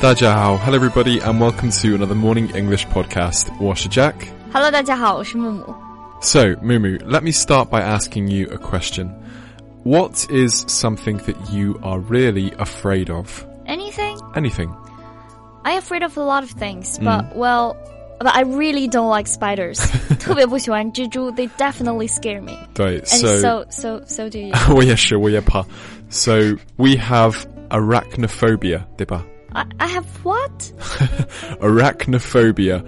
大家好, hello everybody, and welcome to another morning English podcast. 我是 Jack. Hello，大家好，我是木木。 So, Mumu, let me start by asking you a question. What is something that you are really afraid of? Anything? Anything? I'm afraid of a lot of things, but well, but I really don't like spiders. 特别不喜欢蜘蛛. They definitely scare me. 对, And so, so so so do you. 我也是,我也怕. So, we have arachnophobia, 对吧? I, I have what? Arachnophobia.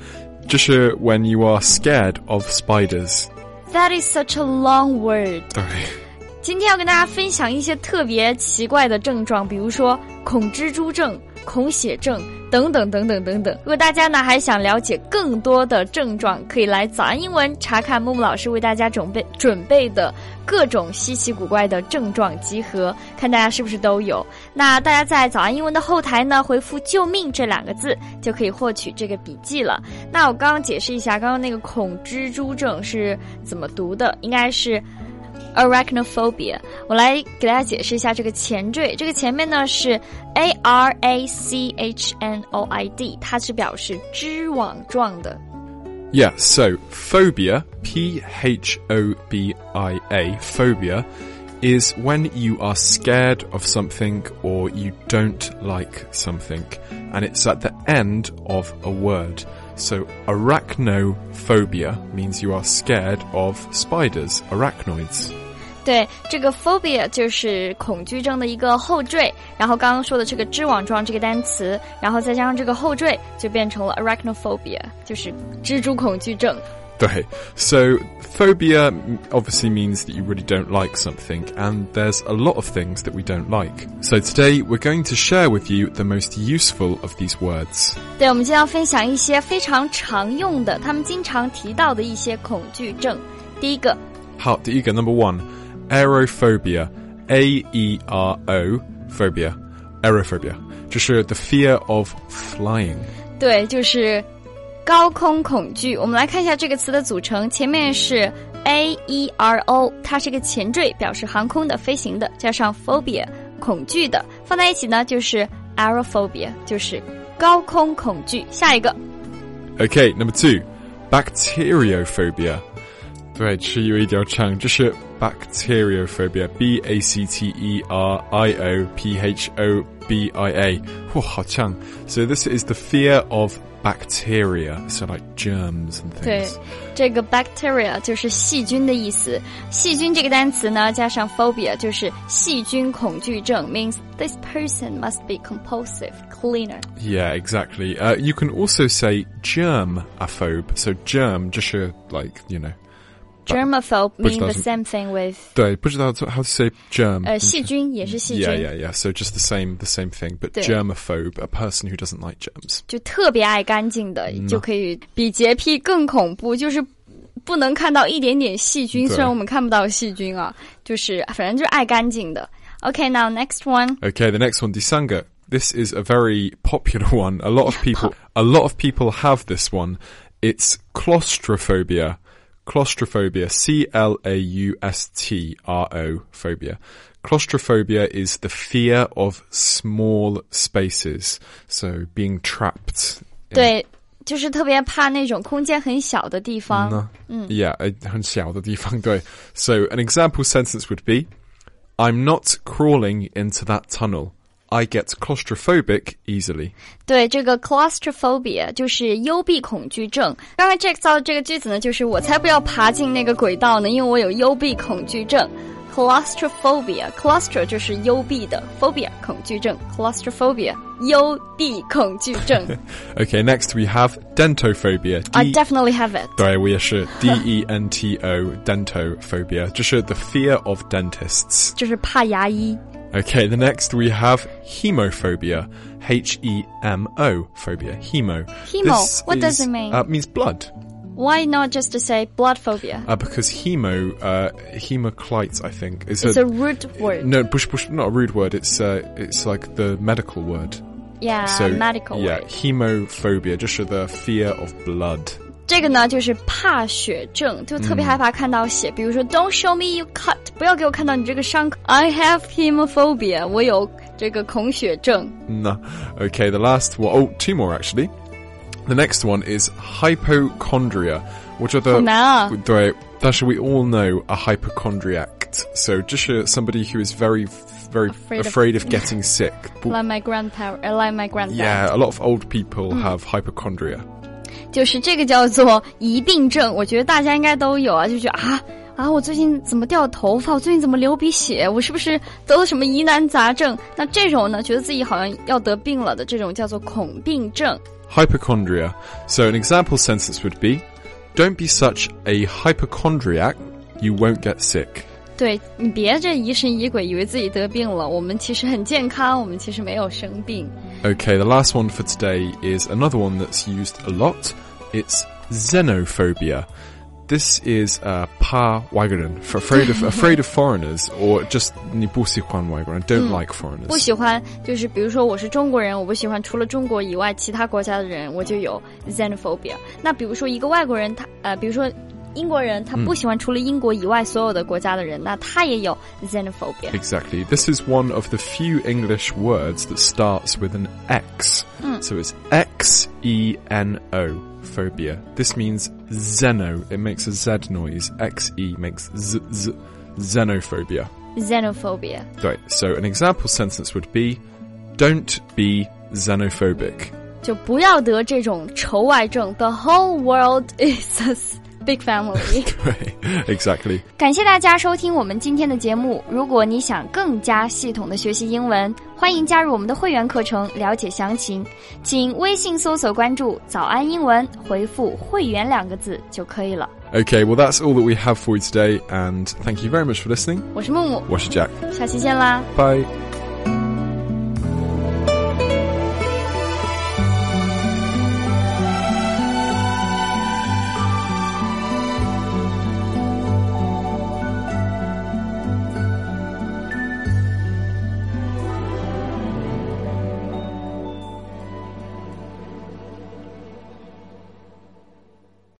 就是 when you are scared of spiders. That is such a long word. 对。今天要跟大家分享一些特别奇怪的症状，比如说恐蜘蛛症、 恐血症等等等等等等。如果大家呢还想了解更多的症状，可以来早安英文查看木木老师为大家准备准备的各种稀奇古怪的症状集合，看大家是不是都有。那大家在早安英文的后台呢回复“救命”这两个字，就可以获取这个笔记了。那我刚刚解释一下，刚刚那个恐蜘蛛症是怎么读的，应该是。arachnophobia，我来给大家解释一下这个前缀。这个前面呢是 a r a c h n o i d，它是表示织网状的。 Yeah, so phobia, P H O B I A, phobia, is when you are scared of something or you don't like something, and it's at the end of a word. So arachnophobia means you are scared of spiders, arachnoids. 对，这个 phobia 就是恐惧症的一个后缀，然后刚刚说的这个织网状这个单词，然后再加上这个后缀，就变成了 arachnophobia，就是蜘蛛恐惧症。对. So phobia mm, obviously means that you really don't like something, and there's a lot of things that we don't like. So today we're going to share with you the most useful of these words. 对，我们今天要分享一些非常常用的，他们经常提到的一些恐惧症。第一个 How do you go? Number one, aerophobia. A E R O phobia. Aerophobia. 就是 the fear of flying. 对，就是高空恐惧。我们来看一下这个词的组成，前面是 a e r o，它是一个前缀，表示航空的、飞行的，加上 phobia 恐惧的，放在一起呢就是 aerophobia，就是高空恐惧。下一个 Okay, number two, bacteriophobia. 对，是有一条长，就是 bacteriophobia. B A C T E R I O P H O B I A. 哇，好长。So this is the fear of bacteria, so like germs and 对 things. 这个 bacteria 就是细菌的意思。细菌这个单词呢，加上 phobia 就是细菌恐惧症，means this person must be compulsive cleaner。 Yeah, exactly. Uh, you can also say germaphobe. So germ, 就是 like, you know. germaphobe 不知 mean 道 the 是 same thing with 对，不知道 how to say germ. 呃细菌也是细菌 Yeah, yeah, yeah. So just the same, the same thing. But 对。 germaphobe, a person who doesn't like germs. 就特别爱干净的，就可以比洁癖更恐怖，就是不能看到一点点细菌。对虽然我们看不到细菌啊，就是反正就是爱干净的。OK，now、next one， Okay, the next one, Disanga. This is a very popular one. A lot of people, a lot of people have this one. It's claustrophobia. Claustrophobia. C L A U S T R O phobia. Claustrophobia is the fear of small spaces. So being trapped. in- 对，就是特别怕那种空间很小的地方。 No. Yeah, 很小的地方，对。So an example sentence would be, I'm not crawling into that tunnel. I get claustrophobic easily. 对，这个 claustrophobia 就是幽闭恐惧症。刚才 Jack 造的这个句子呢，就是我才不要爬进那个轨道呢，因为我有幽闭恐惧症。claustrophobia，claustro 就是幽闭的，phobia 恐惧症，claustrophobia 幽闭恐惧症。 Okay, next we have dentophobia. I D- definitely have it。对，我也是 D E N T O dentophobia，就是 the fear of dentists. 就是怕牙医。 Okay, the next we have hemophobia. H E M O phobia. Hemo. Hemo, This what does it mean? Uh, means blood. Why not just to say blood phobia? Uh, because hemo, uh, hemoclite, I think, is It's a root word. no, bush, bush, not a rude word. It's uh, it's like the medical word. Yeah, So medical yeah, word. hemophobia, just the fear of blood. 这个呢就是怕血症，就特别害怕看到血。比如说，Don't show me you cut，不要给我看到你这个伤口。I have hemophobia，我有这 这个恐血症。 No. Okay, the last one, oh, two more actually. The next one is hypochondria. 我觉得好难啊。对，但是 we all know a hypochondriac. So 就是 somebody who is very, very Afraid of- afraid of getting sick. Like my grandparent, uh, like my granddad. Yeah, a lot of old people have hypochondria. 就是这个叫做疑病症，我觉得大家应该都有啊，就觉得啊啊，我最近怎么掉头发？我最近怎么流鼻血？我是不是得了什么疑难杂症？那这种呢，觉得自己好像要得病了的这种叫做恐病症。Hypochondria. So an example sentence would be, don't be such a hypochondriac, you won't get sick. 对你别这疑神疑鬼，以为自己得病了，我们其实很健康，我们其实没有生病。Okay, the last one for today is another one that's used a lot. It's xenophobia. This is uh, pa waigaran, for afraid of afraid of foreigners, or just ni bu sihuan waigaran, don't like foreigners. 不喜欢就是比如说我是中国人，我不喜欢除了中国以外其他国家的人，我就有 xenophobia。那比如说一个外国人，他呃，比如说英国人，他不喜欢除了英国以外所有的国家的人，那他也有 xenophobia。 Exactly. This is one of the few English words that starts with an X. So it's X E N O, phobia. This means xeno. It makes a Z noise. X E makes Z Z. Xenophobia. xenophobia。 Right. So an example sentence would be, "Don't be xenophobic." 就不要得这种仇外症。The whole world is a big family。 exactly. 感谢大家收听我们今天的节目。如果你想更加系统的学习英文，欢迎加入我们的会员课程，了解详情。请微信搜索关注“早安英文”，回复“会员”两个字就可以了。 Okay. Well, that's all that we have for you today, and thank you very much for listening. 我是木木， Wash Jack. 下期见啦。 Bye.